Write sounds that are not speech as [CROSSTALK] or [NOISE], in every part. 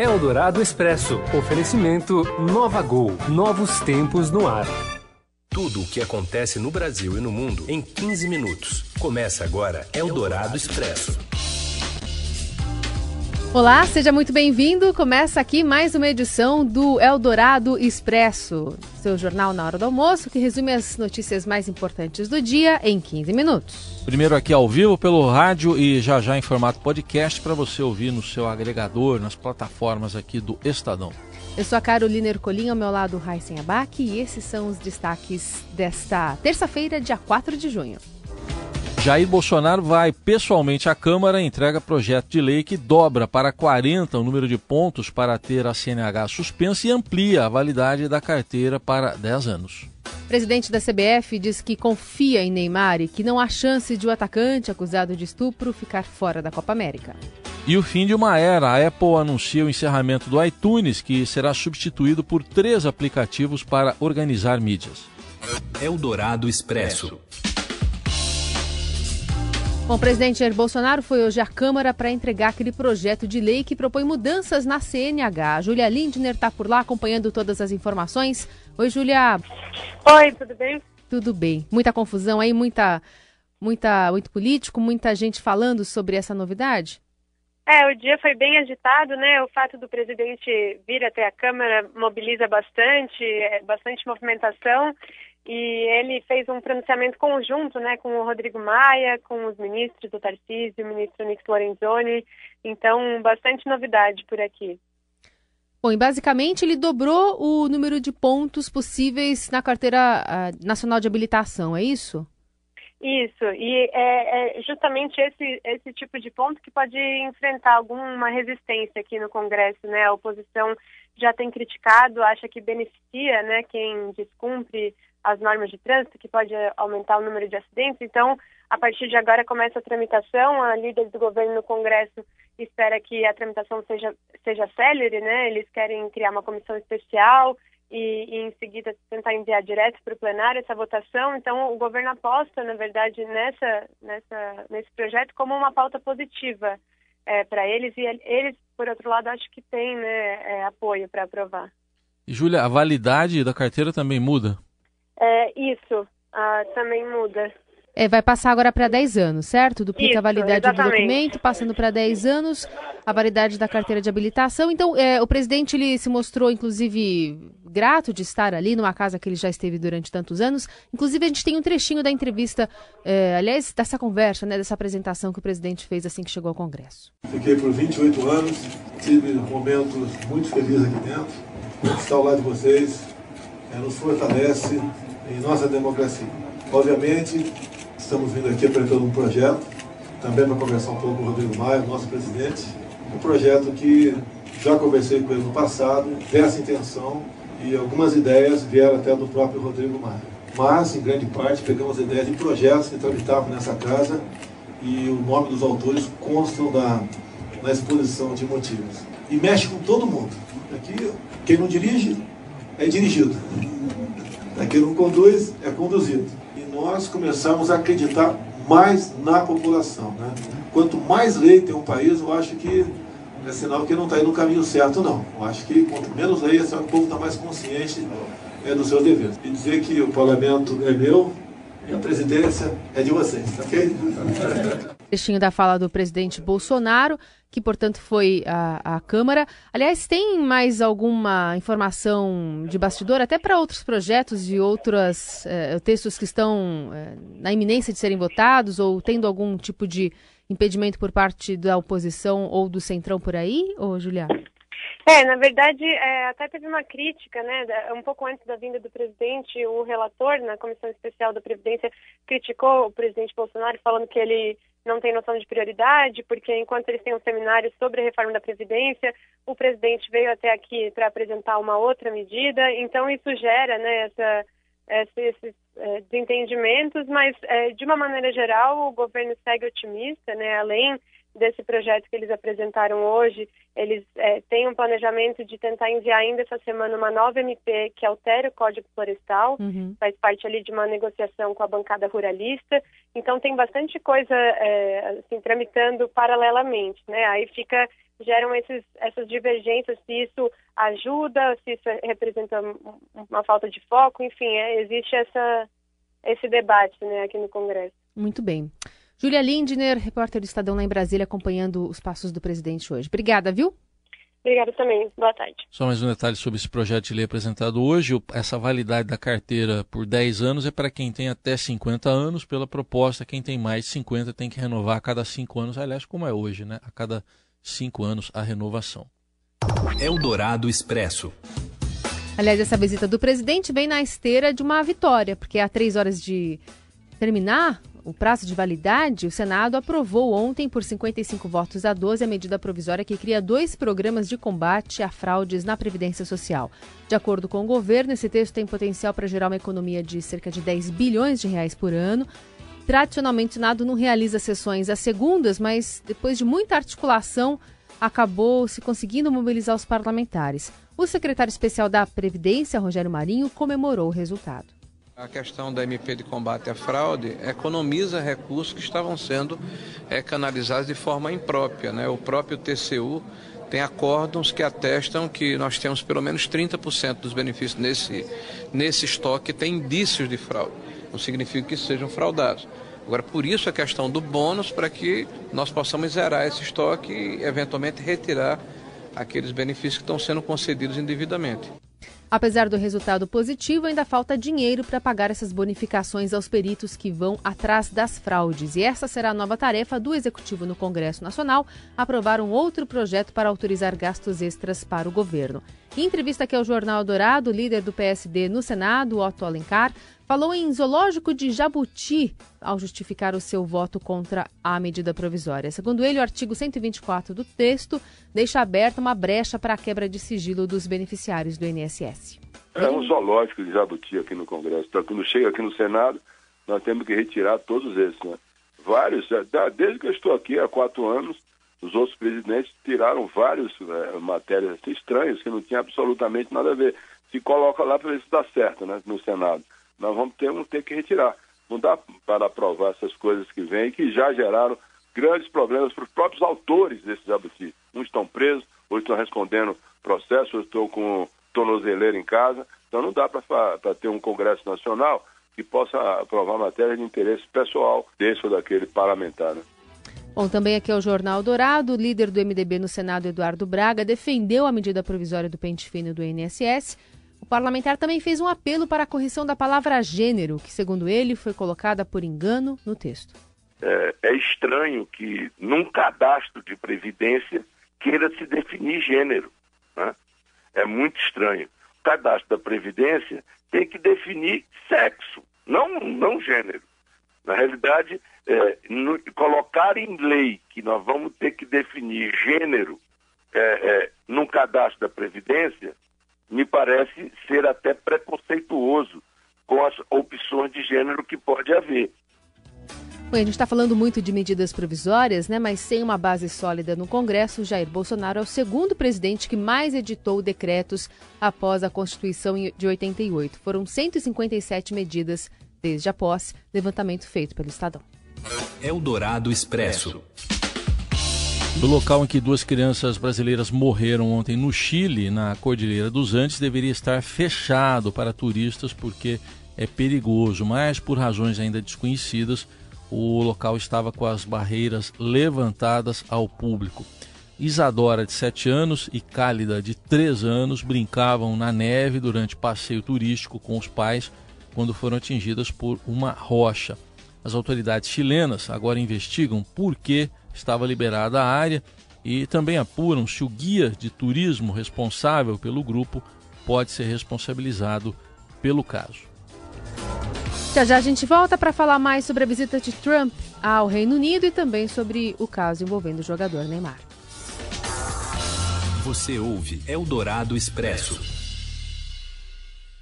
Eldorado Expresso. Oferecimento Nova Gol. Novos tempos no ar. Tudo o que acontece no Brasil e no mundo em 15 minutos. Começa agora Eldorado Expresso. Olá, seja muito bem-vindo. Começa aqui mais uma edição do Eldorado Expresso, seu jornal na hora do almoço, que resume as notícias mais importantes do dia em 15 minutos. Primeiro aqui ao vivo pelo rádio e já já em formato podcast para você ouvir no seu agregador, nas plataformas aqui do Estadão. Eu sou a Carolina Ercolim, ao meu lado Raíssen Abac e esses são os destaques desta terça-feira, dia 4 de junho. Jair Bolsonaro vai pessoalmente à Câmara e entrega projeto de lei que dobra para 40 o número de pontos para ter a CNH suspensa e amplia a validade da carteira para 10 anos. O presidente da CBF diz que confia em Neymar e que não há chance de o atacante acusado de estupro ficar fora da Copa América. E o fim de uma era. A Apple anuncia o encerramento do iTunes, que será substituído por três aplicativos para organizar mídias. Eldorado Expresso. Bom, o presidente Jair Bolsonaro foi hoje à Câmara para entregar aquele projeto de lei que propõe mudanças na CNH. A Júlia Lindner está por lá acompanhando todas as informações. Oi, Júlia. Oi, tudo bem? Tudo bem. Muita confusão aí, muita, muita, muito político, muita gente falando sobre essa novidade? É, o dia foi bem agitado, né? O fato do presidente vir até a Câmara mobiliza bastante, é, bastante movimentação e ele fez um pronunciamento conjunto, né, com o Rodrigo Maia, com os ministros do Tarcísio, o ministro Nix Lorenzoni, então bastante novidade por aqui. Bom, e basicamente ele dobrou o número de pontos possíveis na carteira uh, nacional de habilitação, é isso? Isso, e é, é, justamente esse, esse tipo de ponto que pode enfrentar alguma resistência aqui no Congresso, né? A oposição já tem criticado, acha que beneficia, né, quem descumpre as normas de trânsito, que pode aumentar o número de acidentes. Então, a partir de agora começa a tramitação. A líder do governo no Congresso espera que a tramitação seja, seja célere, né? Eles querem criar uma comissão especial e, e em seguida tentar enviar direto para o plenário essa votação. Então, o governo aposta, na verdade, nessa, nessa, nesse projeto como uma pauta positiva é, para eles e eles, por outro lado, acho que têm né, é, apoio para aprovar. E, Júlia, a validade da carteira também muda? É, isso, ah, também muda. É, vai passar agora para 10 anos, certo? Duplica Isso, a validade exatamente. do documento, passando para 10 anos a validade da carteira de habilitação. Então, é, o presidente ele se mostrou, inclusive, grato de estar ali numa casa que ele já esteve durante tantos anos. Inclusive, a gente tem um trechinho da entrevista, é, aliás, dessa conversa, né, dessa apresentação que o presidente fez assim que chegou ao Congresso. Fiquei por 28 anos, tive momentos muito felizes aqui dentro. Estar ao lado de vocês é, nos fortalece em nossa democracia. Obviamente, estamos vindo aqui apresentando um projeto, também para conversar um pouco com o Rodrigo Maia, nosso presidente, um projeto que já conversei com ele no passado, dessa intenção, e algumas ideias vieram até do próprio Rodrigo Maia. Mas, em grande parte, pegamos ideias de projetos que tramitavam nessa casa e o nome dos autores constam da, na exposição de motivos. E mexe com todo mundo. Aqui, quem não dirige, é dirigido. Quem não conduz, é conduzido. E nós começamos a acreditar mais na população. Né? Quanto mais lei tem um país, eu acho que é sinal que não está indo no caminho certo, não. Eu acho que quanto menos lei, é sinal que o povo está mais consciente é, dos seus deveres. E dizer que o parlamento é meu e a presidência é de vocês, ok? Trechinho da fala do presidente Bolsonaro que, portanto, foi à, Câmara. Aliás, tem mais alguma informação de bastidor, até para outros projetos e outros eh, textos que estão eh, na iminência de serem votados ou tendo algum tipo de impedimento por parte da oposição ou do Centrão por aí, ou Juliana? É, na verdade, é, até teve uma crítica, né? Um pouco antes da vinda do presidente, o relator na Comissão Especial da Previdência criticou o presidente Bolsonaro, falando que ele não tem noção de prioridade, porque enquanto eles têm um seminário sobre a reforma da Previdência, o presidente veio até aqui para apresentar uma outra medida, então isso gera né, essa, essa, esses é, desentendimentos, mas é, de uma maneira geral o governo segue otimista, né, além desse projeto que eles apresentaram hoje, eles é, têm um planejamento de tentar enviar ainda essa semana uma nova MP que altera o Código Florestal, uhum. faz parte ali de uma negociação com a bancada ruralista, então tem bastante coisa é, assim, tramitando paralelamente, né? Aí fica geram esses, essas divergências, se isso ajuda, se isso representa uma falta de foco, enfim, é, existe essa, esse debate né, aqui no Congresso. Muito bem. Júlia Lindner, repórter do Estadão lá em Brasília, acompanhando os passos do presidente hoje. Obrigada, viu? Obrigada também. Boa tarde. Só mais um detalhe sobre esse projeto de lei apresentado hoje. Essa validade da carteira por 10 anos é para quem tem até 50 anos. Pela proposta, quem tem mais de 50 tem que renovar a cada 5 anos. Aliás, como é hoje, né? A cada 5 anos a renovação. Eldorado Expresso. Aliás, essa visita do presidente vem na esteira de uma vitória, porque há três horas de terminar o prazo de validade, o Senado aprovou ontem, por 55 votos a 12, a medida provisória que cria dois programas de combate a fraudes na Previdência Social. De acordo com o governo, esse texto tem potencial para gerar uma economia de cerca de 10 bilhões de reais por ano. Tradicionalmente, o Senado não realiza sessões às segundas, mas depois de muita articulação, acabou se conseguindo mobilizar os parlamentares. O secretário especial da Previdência, Rogério Marinho, comemorou o resultado. A questão da MP de combate à fraude economiza recursos que estavam sendo é, canalizados de forma imprópria. Né? O próprio TCU tem acórdãos que atestam que nós temos pelo menos 30% dos benefícios nesse, nesse estoque tem indícios de fraude. Não significa que sejam fraudados. Agora, por isso a questão do bônus, para que nós possamos zerar esse estoque e, eventualmente, retirar aqueles benefícios que estão sendo concedidos indevidamente. Apesar do resultado positivo, ainda falta dinheiro para pagar essas bonificações aos peritos que vão atrás das fraudes. E essa será a nova tarefa do Executivo no Congresso Nacional: aprovar um outro projeto para autorizar gastos extras para o governo. Em entrevista aqui ao Jornal Dourado, líder do PSD no Senado, Otto Alencar, falou em zoológico de Jabuti ao justificar o seu voto contra a medida provisória. Segundo ele, o artigo 124 do texto deixa aberta uma brecha para a quebra de sigilo dos beneficiários do INSS. É um zoológico de Jabuti aqui no Congresso. Então, quando chega aqui no Senado, nós temos que retirar todos esses. Né? Vários, é, desde que eu estou aqui há quatro anos, os outros presidentes tiraram várias é, matérias assim, estranhas que não tinham absolutamente nada a ver. Se coloca lá para ver se dá certo né, no Senado nós vamos ter, vamos ter que retirar. Não dá para aprovar essas coisas que vêm, que já geraram grandes problemas para os próprios autores desses jabuti. Uns estão presos, outros estão respondendo processos, outros estão com tornozeleira em casa. Então não dá para ter um Congresso Nacional que possa aprovar matéria de interesse pessoal desse ou daquele parlamentar. Né? Bom, também aqui é o Jornal Dourado, o líder do MDB no Senado, Eduardo Braga, defendeu a medida provisória do pente fino do INSS parlamentar também fez um apelo para a correção da palavra gênero, que, segundo ele, foi colocada por engano no texto. É, é estranho que num cadastro de previdência queira se definir gênero. Né? É muito estranho. O cadastro da Previdência tem que definir sexo, não, não gênero. Na realidade, é, no, colocar em lei que nós vamos ter que definir gênero é, é, num cadastro da Previdência me parece ser até preconceituoso com as opções de gênero que pode haver. Bom, a gente está falando muito de medidas provisórias, né? Mas sem uma base sólida no Congresso, Jair Bolsonaro é o segundo presidente que mais editou decretos após a Constituição de 88. Foram 157 medidas desde a posse, levantamento feito pelo Estadão. Eldorado Expresso. Do local em que duas crianças brasileiras morreram ontem no Chile, na Cordilheira dos Andes, deveria estar fechado para turistas porque é perigoso, mas por razões ainda desconhecidas, o local estava com as barreiras levantadas ao público. Isadora, de 7 anos, e Cálida, de 3 anos, brincavam na neve durante passeio turístico com os pais quando foram atingidas por uma rocha. As autoridades chilenas agora investigam por que estava liberada a área e também apuram se o guia de turismo responsável pelo grupo pode ser responsabilizado pelo caso. Já já a gente volta para falar mais sobre a visita de Trump ao Reino Unido e também sobre o caso envolvendo o jogador Neymar. Você ouve Eldorado Expresso.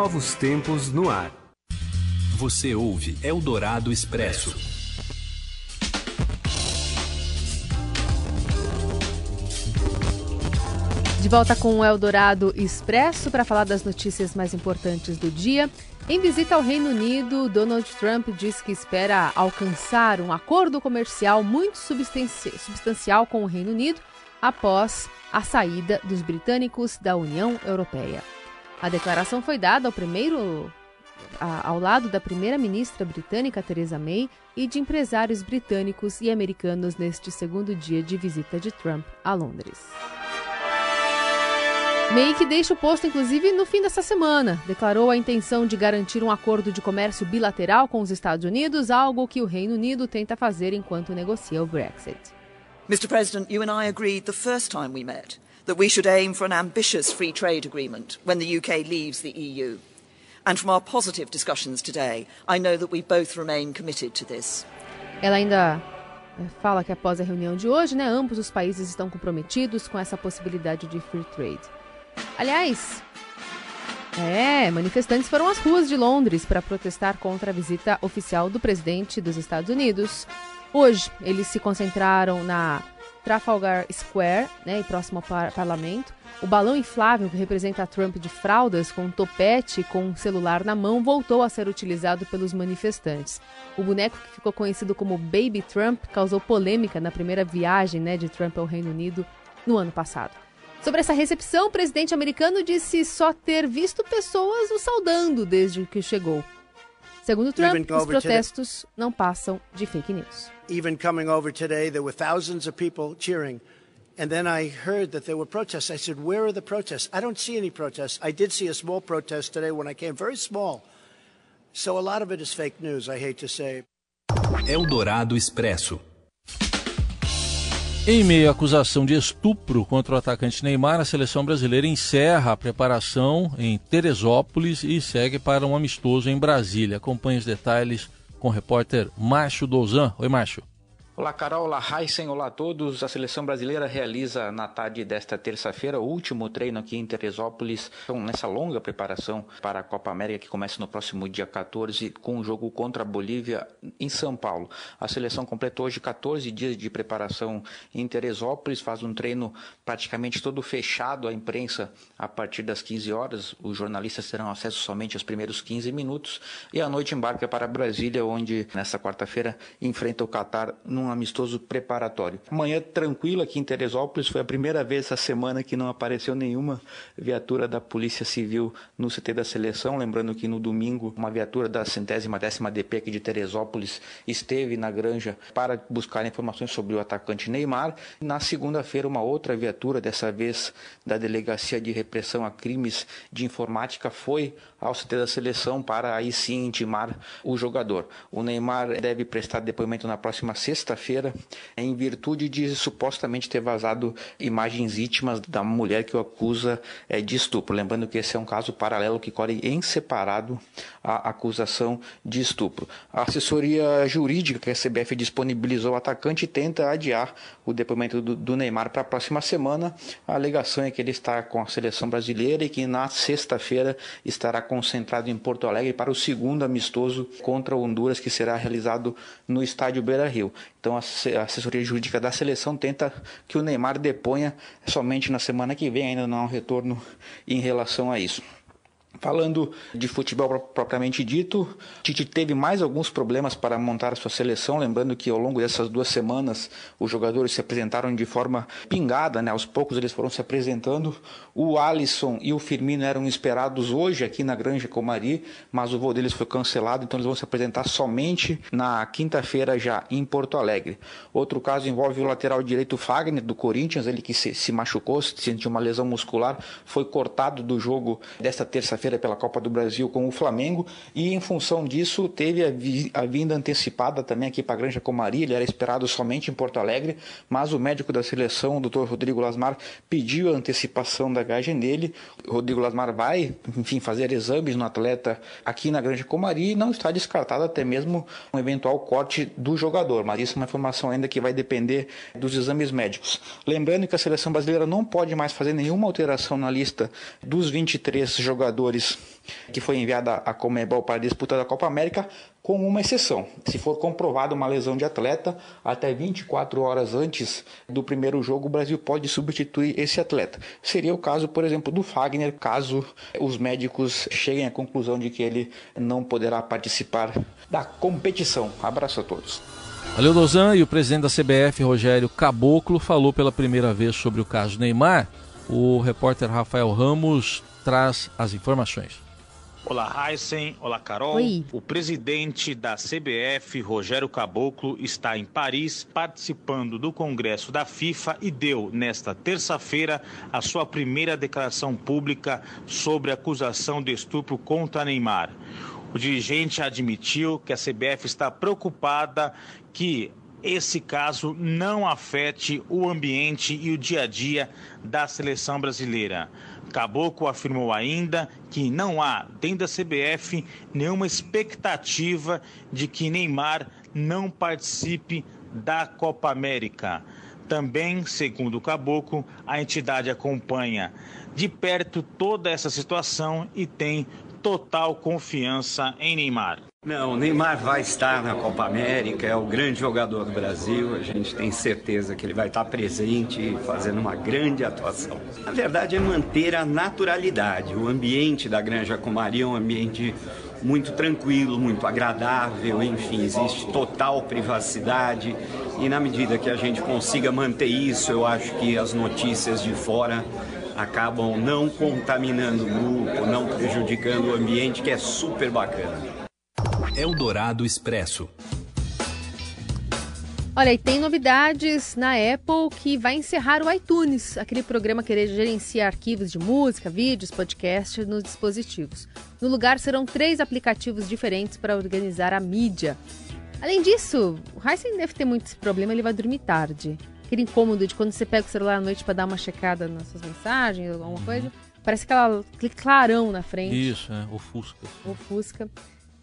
novos tempos no ar. Você ouve Eldorado Expresso. De volta com o Eldorado Expresso para falar das notícias mais importantes do dia. Em visita ao Reino Unido, Donald Trump diz que espera alcançar um acordo comercial muito substancial com o Reino Unido após a saída dos britânicos da União Europeia. A declaração foi dada ao primeiro ao lado da primeira-ministra britânica Theresa May e de empresários britânicos e americanos neste segundo dia de visita de Trump a Londres. May, que deixa o posto inclusive no fim dessa semana, declarou a intenção de garantir um acordo de comércio bilateral com os Estados Unidos, algo que o Reino Unido tenta fazer enquanto negocia o Brexit. Mr. President, you and I agreed the first time we met that we should aim for an ambitious free trade agreement when the UK leaves the EU. And from our positive discussions today, I know that we both remain committed to this. Ela ainda eh, fala que após a reunião de hoje, né, ambos os países estão comprometidos com essa possibilidade de free trade. Aliás, é, manifestantes foram às ruas de Londres para protestar contra a visita oficial do presidente dos Estados Unidos. Hoje, eles se concentraram na Trafalgar Square, né, e próximo ao par parlamento. O balão inflável que representa Trump de fraldas com um topete com um celular na mão voltou a ser utilizado pelos manifestantes. O boneco que ficou conhecido como Baby Trump causou polêmica na primeira viagem né, de Trump ao Reino Unido no ano passado. Sobre essa recepção, o presidente americano disse só ter visto pessoas o saudando desde que chegou. Segundo Trump, os protestos não passam de fake news. Even coming over today, there were thousands of people cheering. And then I heard that there were protests. I said, Where are the protests? I don't see any protests. I did see a small protest today when I came, very small. So a lot of it is fake news, I hate to say. Eldorado Expresso. Em meio à acusação de estupro contra o atacante Neymar, a seleção brasileira encerra a preparação em Teresópolis e segue para um amistoso em Brasília. Acompanhe os detalhes com o repórter Márcio Douzan. Oi, Márcio. Olá, Carol. Olá, Heisen. Olá a todos. A seleção brasileira realiza na tarde desta terça-feira o último treino aqui em Teresópolis, então, nessa longa preparação para a Copa América que começa no próximo dia 14 com o jogo contra a Bolívia em São Paulo. A seleção completou hoje 14 dias de preparação em Teresópolis, faz um treino praticamente todo fechado à imprensa a partir das 15 horas. Os jornalistas terão acesso somente aos primeiros 15 minutos e à noite embarca para Brasília, onde nesta quarta-feira enfrenta o Catar num amistoso preparatório. Manhã tranquila aqui em Teresópolis, foi a primeira vez essa semana que não apareceu nenhuma viatura da Polícia Civil no CT da seleção. Lembrando que no domingo, uma viatura da centésima décima DP aqui de Teresópolis esteve na granja para buscar informações sobre o atacante Neymar. Na segunda-feira, uma outra viatura, dessa vez da Delegacia de Repressão a Crimes de Informática, foi ao CT da seleção para aí sim intimar o jogador. O Neymar deve prestar depoimento na próxima sexta-feira, em virtude de supostamente ter vazado imagens íntimas da mulher que o acusa é, de estupro. Lembrando que esse é um caso paralelo que corre em separado a acusação de estupro. A assessoria jurídica que a CBF disponibilizou ao atacante tenta adiar o depoimento do Neymar para a próxima semana. A alegação é que ele está com a seleção brasileira e que na sexta-feira estará concentrado em Porto Alegre para o segundo amistoso contra Honduras, que será realizado no estádio Beira Rio. Então, a assessoria jurídica da seleção tenta que o Neymar deponha somente na semana que vem, ainda não há um retorno em relação a isso. Falando de futebol propriamente dito, Tite teve mais alguns problemas para montar a sua seleção, lembrando que ao longo dessas duas semanas os jogadores se apresentaram de forma pingada, né? aos poucos eles foram se apresentando. O Alisson e o Firmino eram esperados hoje aqui na Granja Comari, mas o voo deles foi cancelado, então eles vão se apresentar somente na quinta-feira já em Porto Alegre. Outro caso envolve o lateral direito Fagner do Corinthians, ele que se, se machucou, sentiu uma lesão muscular, foi cortado do jogo desta terça terça-feira pela Copa do Brasil com o Flamengo e em função disso teve a, vi a vinda antecipada também aqui para a Granja Comari, ele era esperado somente em Porto Alegre, mas o médico da seleção, o Dr. Rodrigo Lasmar, pediu a antecipação da viagem dele. Rodrigo Lasmar vai, enfim, fazer exames no atleta aqui na Granja Comari e não está descartado até mesmo um eventual corte do jogador, mas isso é uma informação ainda que vai depender dos exames médicos. Lembrando que a seleção brasileira não pode mais fazer nenhuma alteração na lista dos 23 jogadores que foi enviada a Comebol para a disputa da Copa América, com uma exceção. Se for comprovada uma lesão de atleta, até 24 horas antes do primeiro jogo, o Brasil pode substituir esse atleta. Seria o caso, por exemplo, do Fagner, caso os médicos cheguem à conclusão de que ele não poderá participar da competição. Abraço a todos. Valeu, Dozan. E o presidente da CBF, Rogério Caboclo, falou pela primeira vez sobre o caso Neymar. O repórter Rafael Ramos traz as informações. Olá, Heisen. Olá, Carol. Oi. O presidente da CBF, Rogério Caboclo, está em Paris participando do Congresso da FIFA e deu, nesta terça-feira, a sua primeira declaração pública sobre a acusação de estupro contra Neymar. O dirigente admitiu que a CBF está preocupada que esse caso não afete o ambiente e o dia a dia da seleção brasileira. Caboclo afirmou ainda que não há, dentro da CBF, nenhuma expectativa de que Neymar não participe da Copa América. Também, segundo o Caboclo, a entidade acompanha de perto toda essa situação e tem total confiança em Neymar. Não, o Neymar vai estar na Copa América, é o grande jogador do Brasil, a gente tem certeza que ele vai estar presente fazendo uma grande atuação. A verdade é manter a naturalidade. O ambiente da Granja Comari é um ambiente muito tranquilo, muito agradável, enfim, existe total privacidade e na medida que a gente consiga manter isso, eu acho que as notícias de fora acabam não contaminando o grupo, não prejudicando o ambiente, que é super bacana. Eldorado Expresso. Olha, e tem novidades na Apple que vai encerrar o iTunes, aquele programa que gerencia arquivos de música, vídeos, podcasts nos dispositivos. No lugar serão três aplicativos diferentes para organizar a mídia. Além disso, o Heisen deve ter muito esse problema, ele vai dormir tarde. Aquele incômodo de quando você pega o celular à noite para dar uma checada nas suas mensagens, alguma coisa, parece aquela, aquele clarão na frente. Isso, é, ofusca. Ofusca.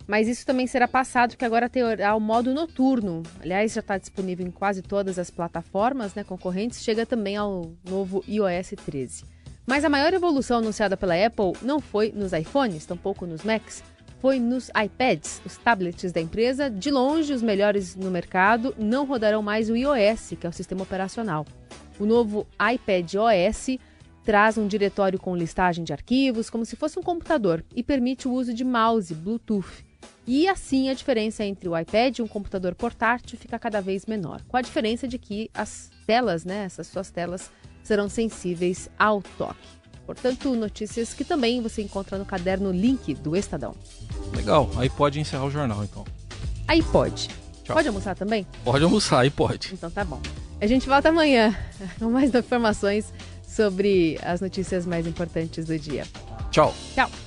Mas isso também será passado, que agora terá o modo noturno. Aliás, já está disponível em quase todas as plataformas né, concorrentes. Chega também ao novo iOS 13. Mas a maior evolução anunciada pela Apple não foi nos iPhones, tampouco nos Macs, foi nos iPads, os tablets da empresa. De longe, os melhores no mercado não rodarão mais o iOS, que é o sistema operacional. O novo iPad OS traz um diretório com listagem de arquivos, como se fosse um computador, e permite o uso de mouse Bluetooth. E assim a diferença entre o iPad e um computador portátil fica cada vez menor, com a diferença de que as telas, né, essas suas telas, serão sensíveis ao toque. Portanto, notícias que também você encontra no caderno Link do Estadão. Legal, aí pode encerrar o jornal então. Aí pode. Tchau. Pode almoçar também? Pode almoçar, aí pode. Então tá bom. A gente volta amanhã [LAUGHS] com mais informações sobre as notícias mais importantes do dia. Tchau. Tchau.